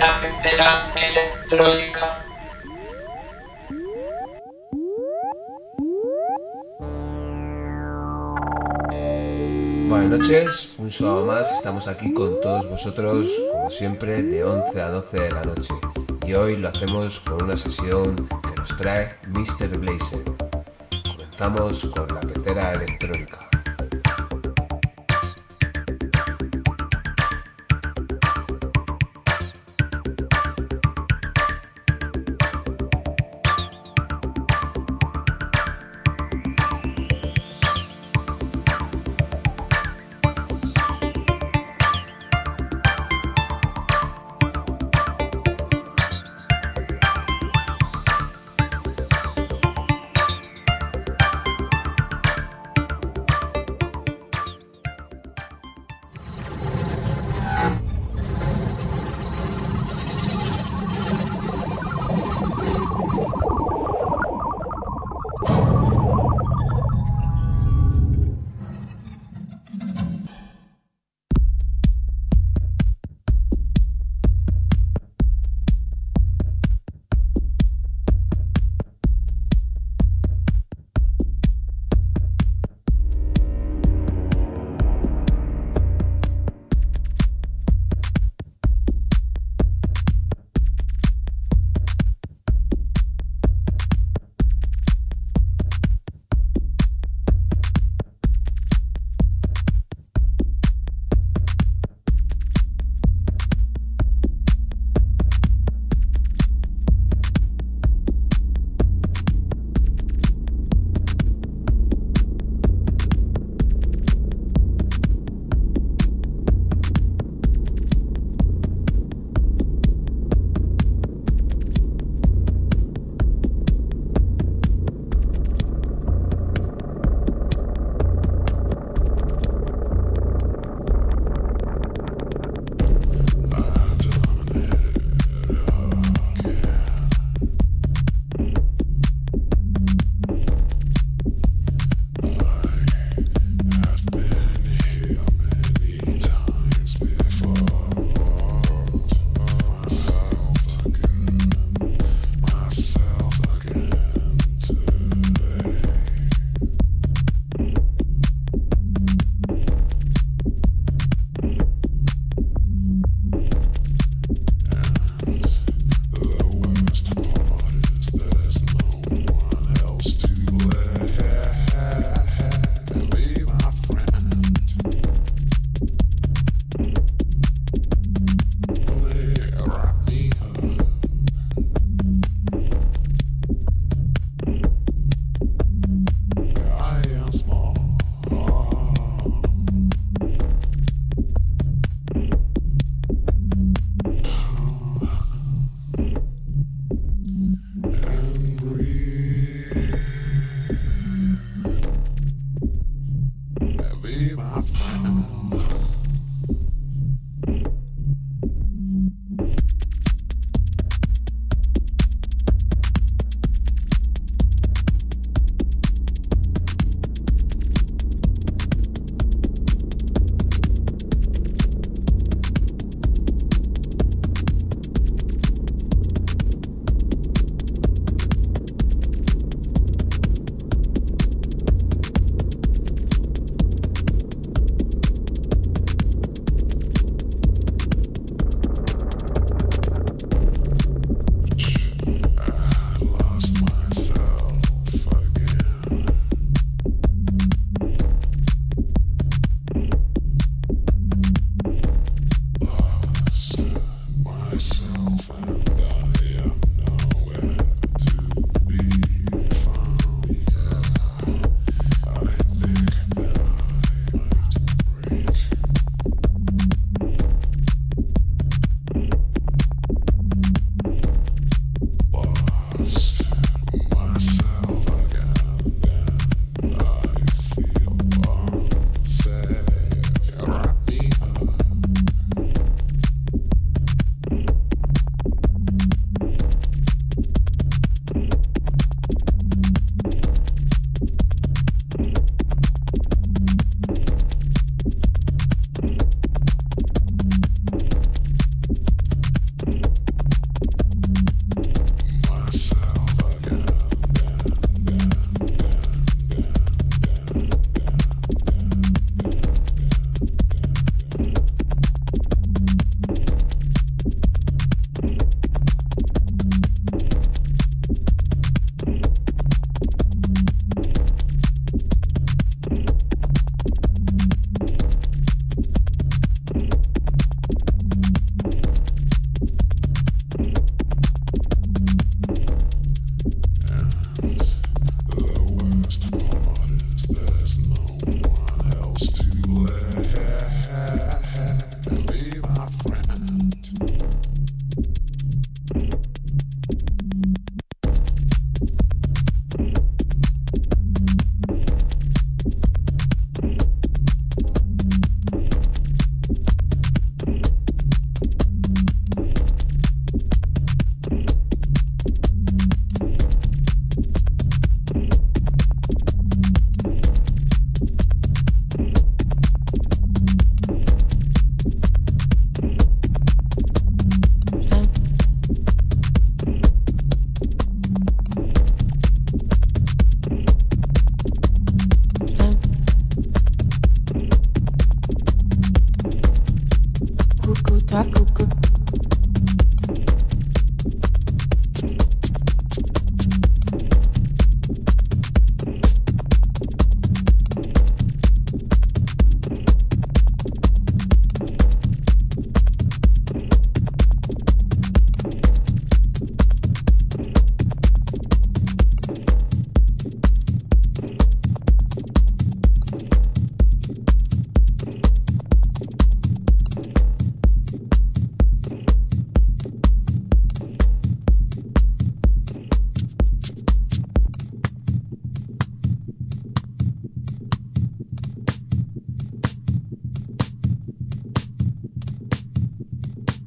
La pecera electrónica. Buenas noches, un sábado más, estamos aquí con todos vosotros, como siempre, de 11 a 12 de la noche. Y hoy lo hacemos con una sesión que nos trae Mr. Blazer. Comenzamos con la pecera electrónica.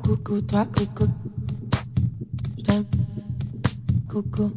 Coucou, toi, coucou. Je t'aime. Coucou.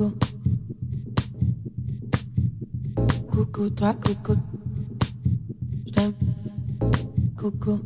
Coucou. Coucou, toi, coucou. Je t'aime. Coucou.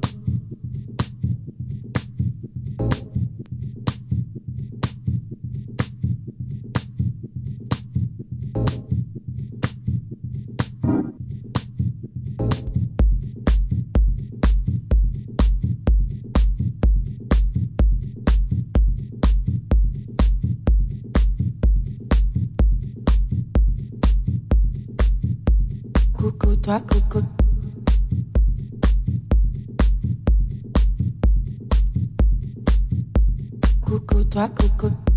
toi, Coco.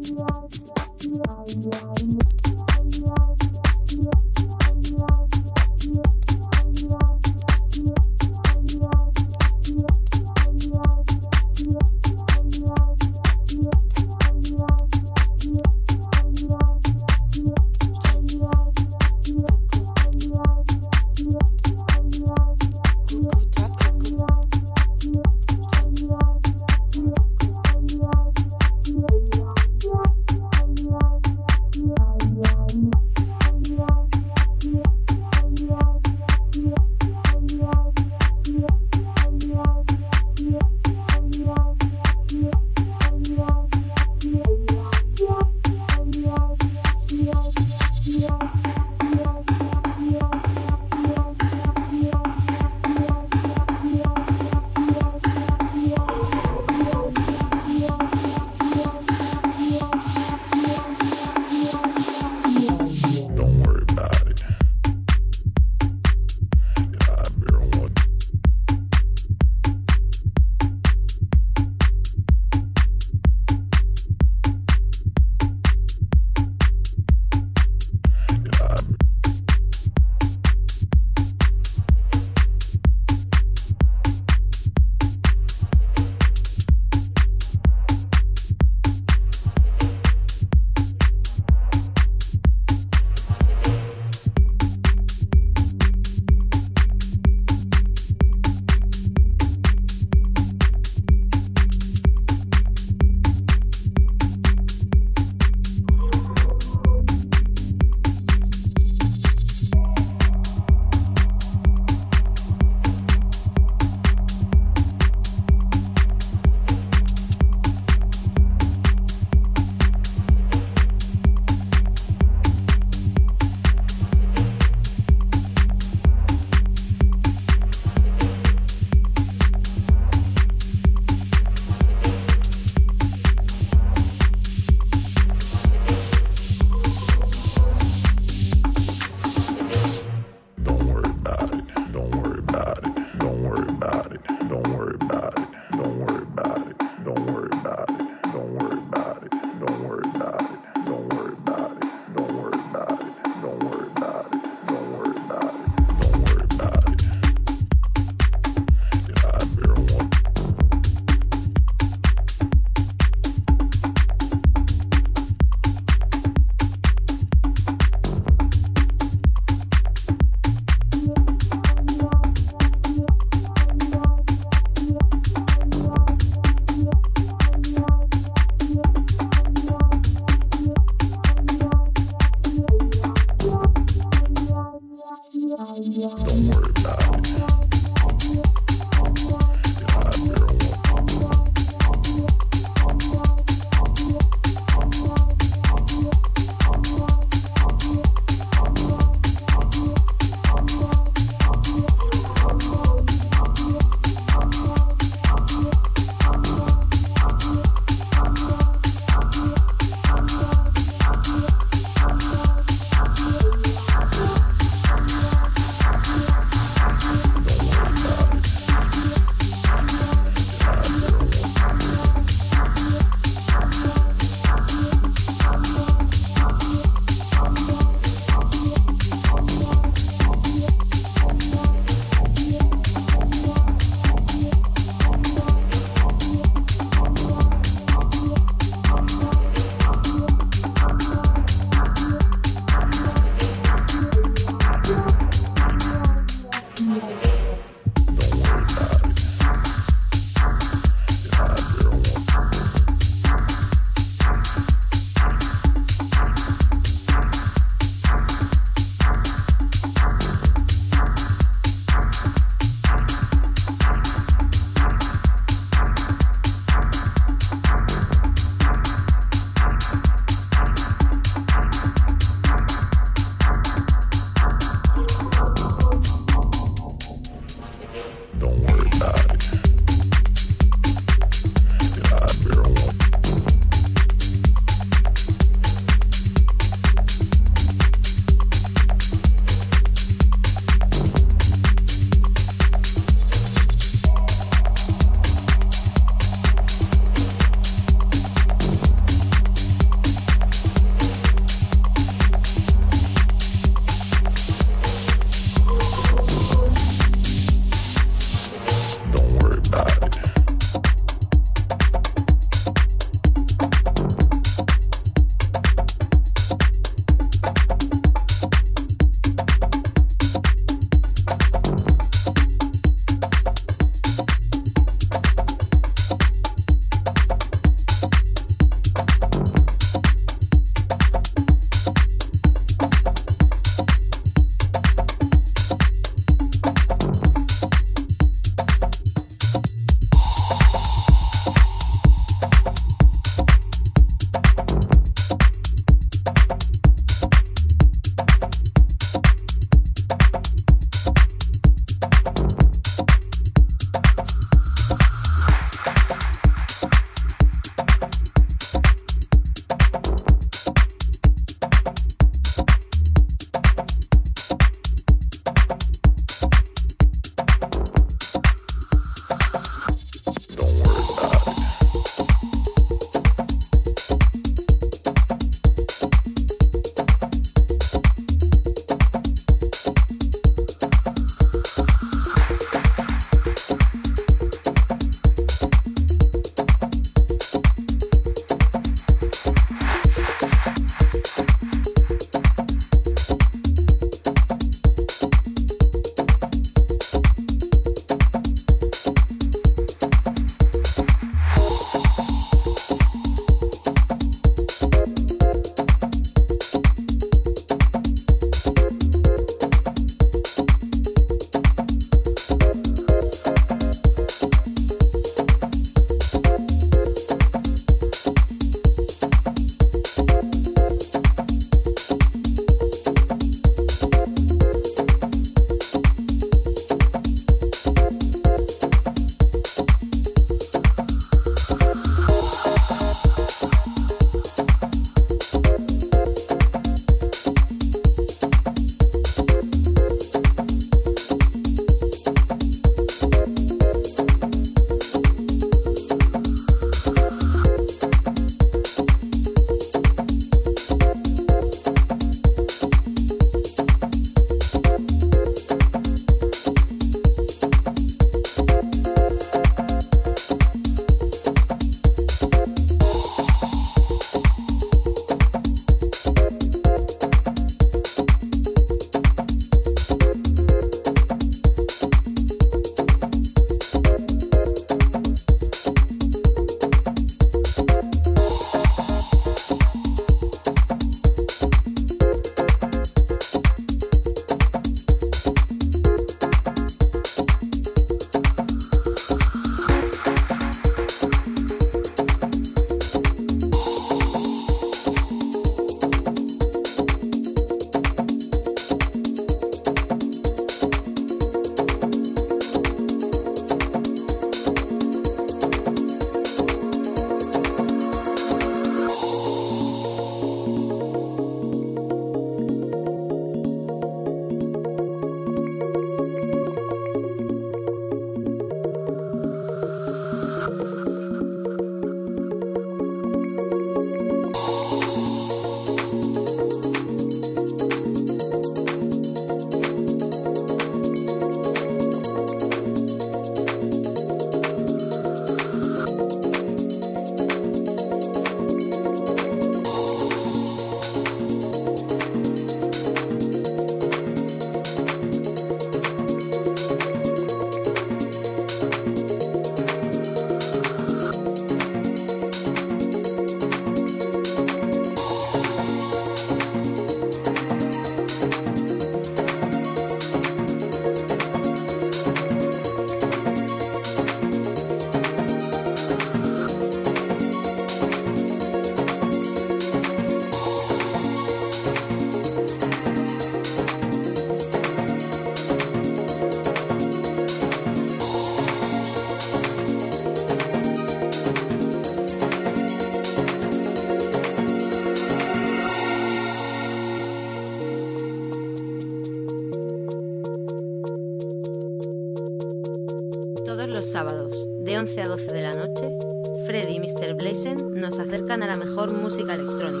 11 a 12 de la noche, Freddy y Mr. Blazen nos acercan a la mejor música electrónica.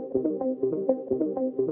えっ?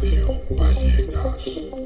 Radio Vallecas.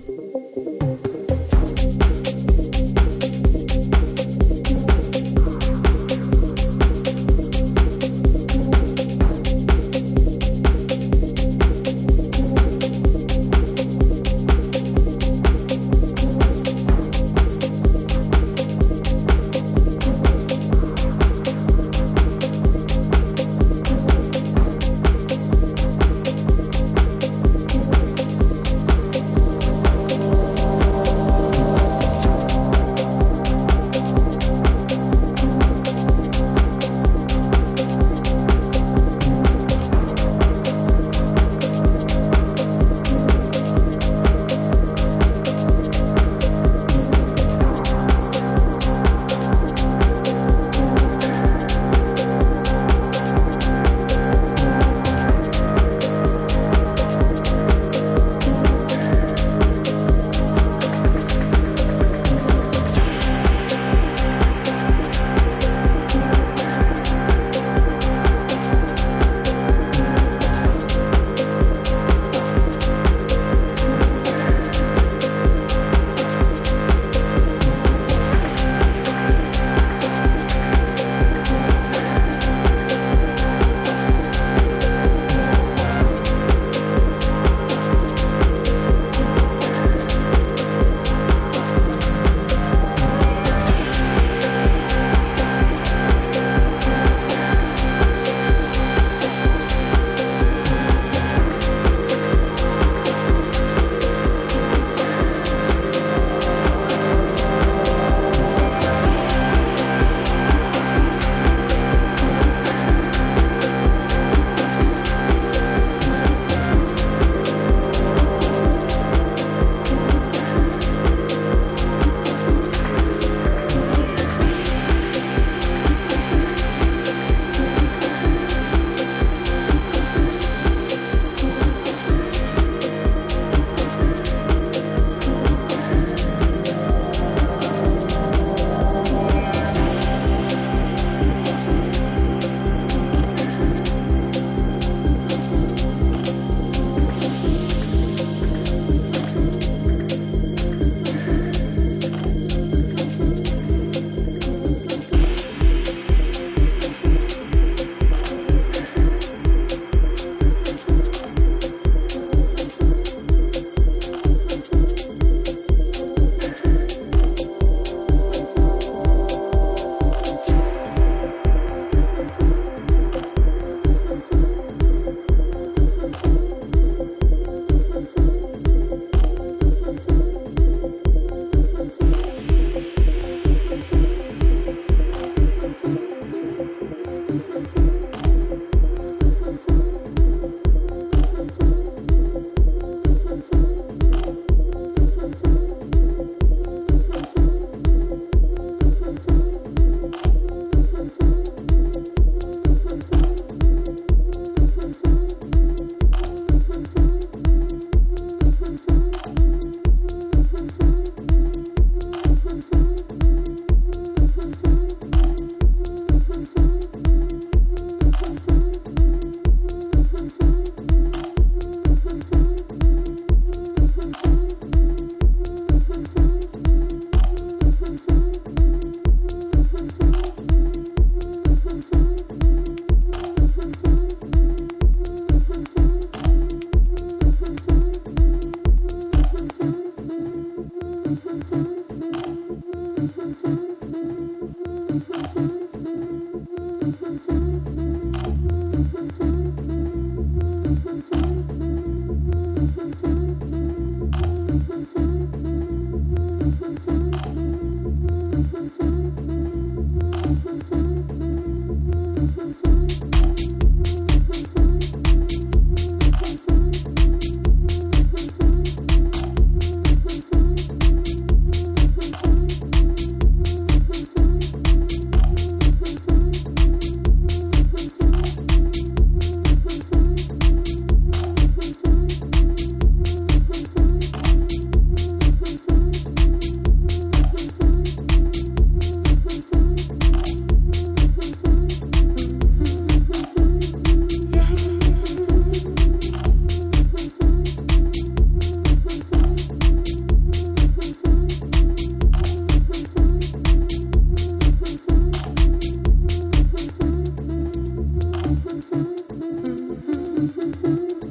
mm-hmm.